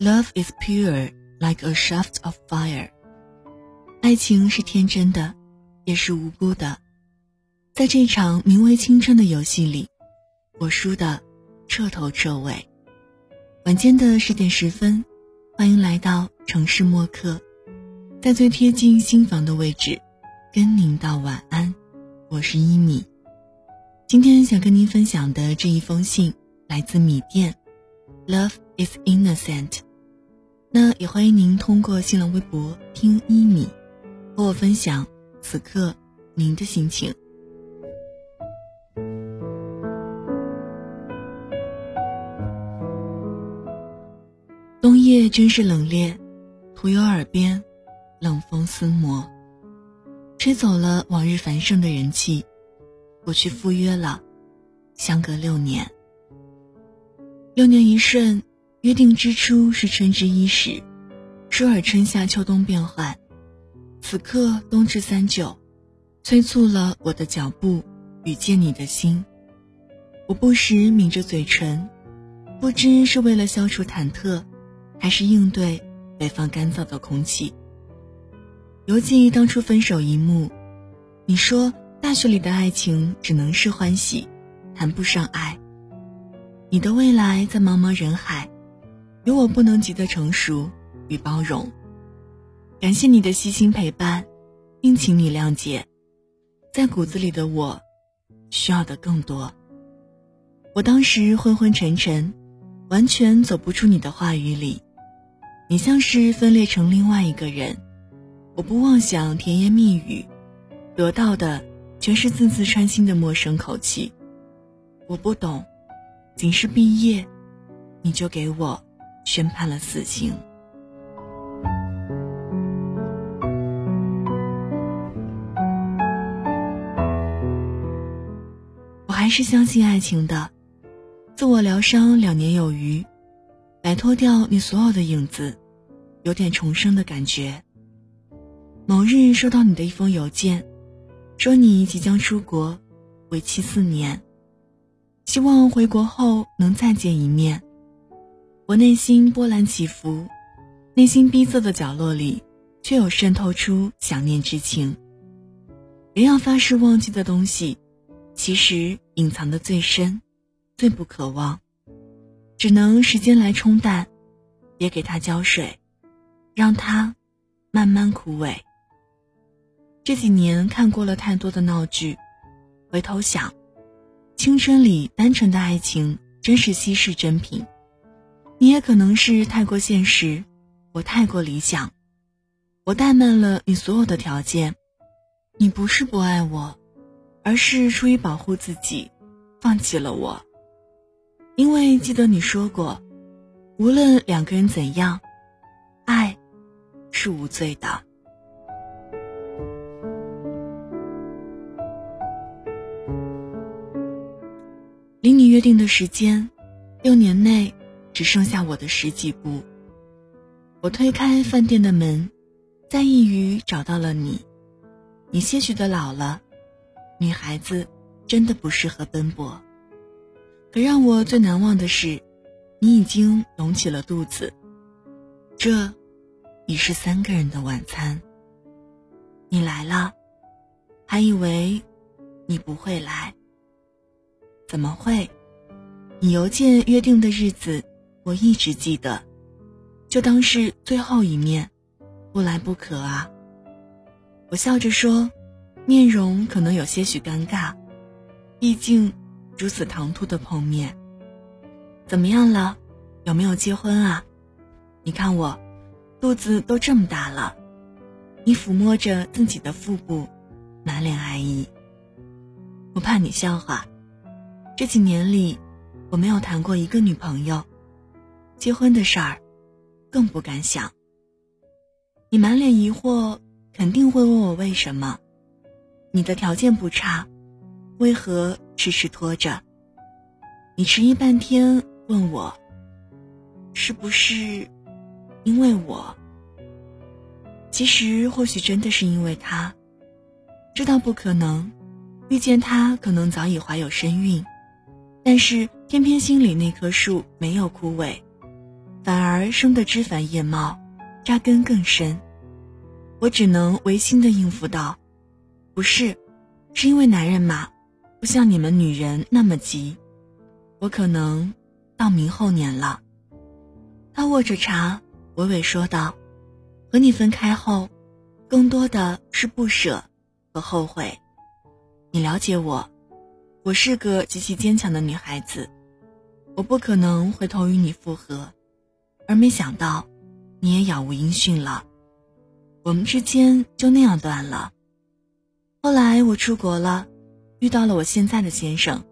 Love is pure like a shaft of fire。爱情是天真的，也是无辜的。在这场名为青春的游戏里，我输的彻头彻尾。晚间的十点十分，欢迎来到城市默客，在最贴近心房的位置，跟您道晚安。我是一米。今天想跟您分享的这一封信来自米店，Love is innocent。那也欢迎您通过新浪微博听一米，和我分享此刻您的心情。冬夜真是冷冽，徒有耳边冷风撕磨，吹走了往日繁盛的人气。我去赴约了，相隔六年，六年一瞬。约定之初是春之伊始，说尔春夏秋冬变换，此刻冬至三九，催促了我的脚步与见你的心。我不时抿着嘴唇，不知是为了消除忐忑，还是应对北方干燥的空气。犹记当初分手一幕，你说大学里的爱情只能是欢喜，谈不上爱。你的未来在茫茫人海。有我不能及的成熟与包容，感谢你的悉心陪伴，并请你谅解，在骨子里的我，需要的更多。我当时昏昏沉沉，完全走不出你的话语里，你像是分裂成另外一个人。我不妄想甜言蜜语，得到的全是字字穿心的陌生口气。我不懂，仅是毕业，你就给我。宣判了死刑。我还是相信爱情的，自我疗伤两年有余，摆脱掉你所有的影子，有点重生的感觉。某日收到你的一封邮件，说你即将出国，为期四年，希望回国后能再见一面。我内心波澜起伏，内心逼仄的角落里，却有渗透出想念之情。人要发誓忘记的东西，其实隐藏的最深，最不可忘，只能时间来冲淡，别给它浇水，让它慢慢枯萎。这几年看过了太多的闹剧，回头想，青春里单纯的爱情真是稀世珍品。你也可能是太过现实，我太过理想，我怠慢了你所有的条件。你不是不爱我，而是出于保护自己，放弃了我。因为记得你说过，无论两个人怎样，爱是无罪的。离你约定的时间，六年内。只剩下我的十几步。我推开饭店的门，在一隅找到了你。你些许的老了，女孩子真的不适合奔波。可让我最难忘的是，你已经隆起了肚子。这，已是三个人的晚餐。你来了，还以为你不会来。怎么会？你邮件约定的日子。我一直记得，就当是最后一面，不来不可啊。我笑着说，面容可能有些许尴尬，毕竟如此唐突的碰面。怎么样了？有没有结婚啊？你看我，肚子都这么大了。你抚摸着自己的腹部，满脸爱意。我怕你笑话，这几年里，我没有谈过一个女朋友。结婚的事儿，更不敢想。你满脸疑惑，肯定会问我为什么？你的条件不差，为何迟迟拖着？你迟疑半天，问我，是不是因为我？其实或许真的是因为他，知道不可能，遇见他可能早已怀有身孕，但是偏偏心里那棵树没有枯萎。反而生得枝繁叶茂，扎根更深。我只能违心的应付道：“不是，是因为男人嘛，不像你们女人那么急。我可能到明后年了。”他握着茶，娓娓说道：“和你分开后，更多的是不舍和后悔。你了解我，我是个极其坚强的女孩子，我不可能回头与你复合。而没想到，你也杳无音讯了。”我们之间就那样断了。后来我出国了，遇到了我现在的先生，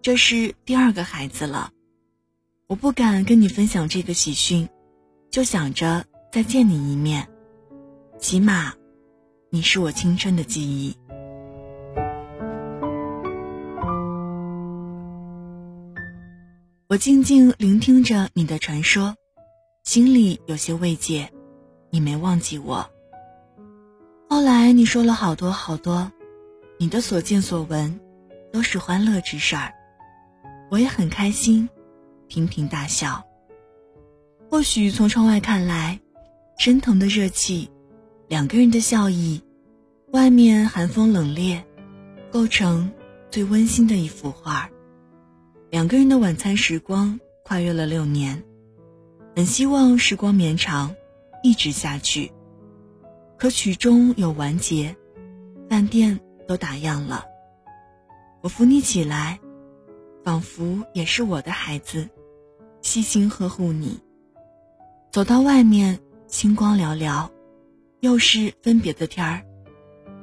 这是第二个孩子了。我不敢跟你分享这个喜讯，就想着再见你一面，起码，你是我青春的记忆。我静静聆听着你的传说，心里有些慰藉。你没忘记我。后来你说了好多好多，你的所见所闻，都是欢乐之事儿，我也很开心，频频大笑。或许从窗外看来，升腾的热气，两个人的笑意，外面寒风冷冽，构成最温馨的一幅画。两个人的晚餐时光跨越了六年，很希望时光绵长。一直下去，可曲终有完结，饭店都打烊了。我扶你起来，仿佛也是我的孩子，细心呵护你。走到外面，星光寥寥，又是分别的天儿。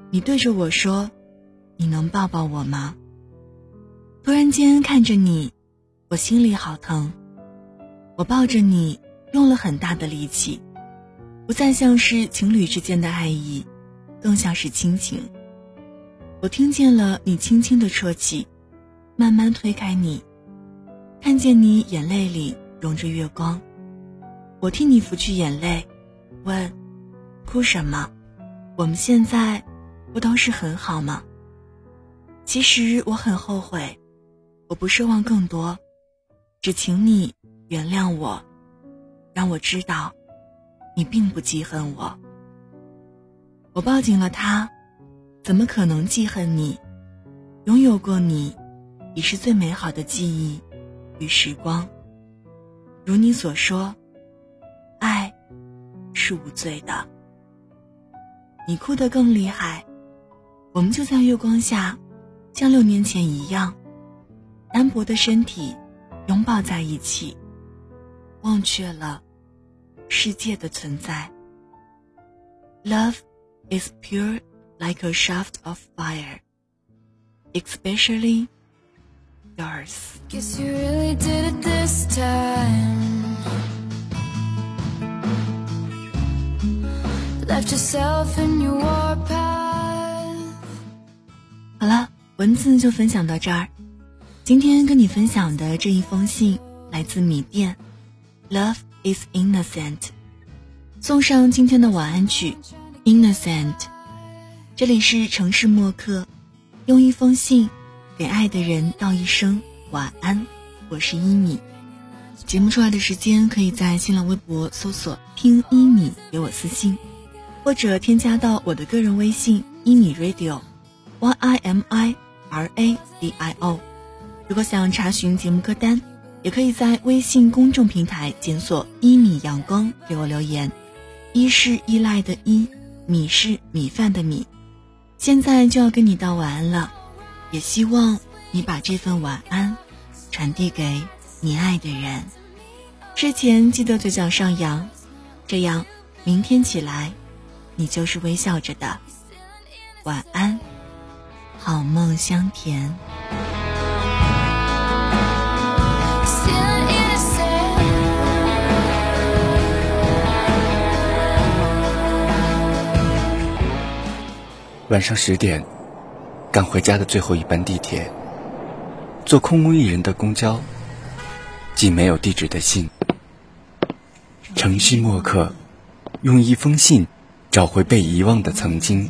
你对着我说：“你能抱抱我吗？”突然间看着你，我心里好疼。我抱着你，用了很大的力气。不再像是情侣之间的爱意，更像是亲情。我听见了你轻轻的啜泣，慢慢推开你，看见你眼泪里融着月光。我替你拂去眼泪，问：哭什么？我们现在不都是很好吗？其实我很后悔，我不奢望更多，只请你原谅我，让我知道。你并不记恨我，我抱紧了他，怎么可能记恨你？拥有过你，已是最美好的记忆与时光。如你所说，爱是无罪的。你哭得更厉害，我们就在月光下，像六年前一样，单薄的身体拥抱在一起，忘却了。世界的存在。Love is pure like a shaft of fire, especially yours. Guess you really did it this time. Left yourself in your path. 好了，文字就分享到这儿。今天跟你分享的这一封信来自米店，Love。Is innocent，送上今天的晚安曲，Innocent。这里是城市默客，用一封信给爱的人道一声晚安。我是一米，节目出来的时间可以在新浪微博搜索“听一米”给我私信，或者添加到我的个人微信“一米 Radio”，Y I M I R A D I O。如果想查询节目歌单。也可以在微信公众平台检索“一米阳光”给我留言，一是依赖的依，米是米饭的米。现在就要跟你道晚安了，也希望你把这份晚安传递给你爱的人。睡前记得嘴角上扬，这样明天起来你就是微笑着的。晚安，好梦香甜。晚上十点，赶回家的最后一班地铁，坐空无一人的公交，寄没有地址的信。城市墨客，用一封信找回被遗忘的曾经。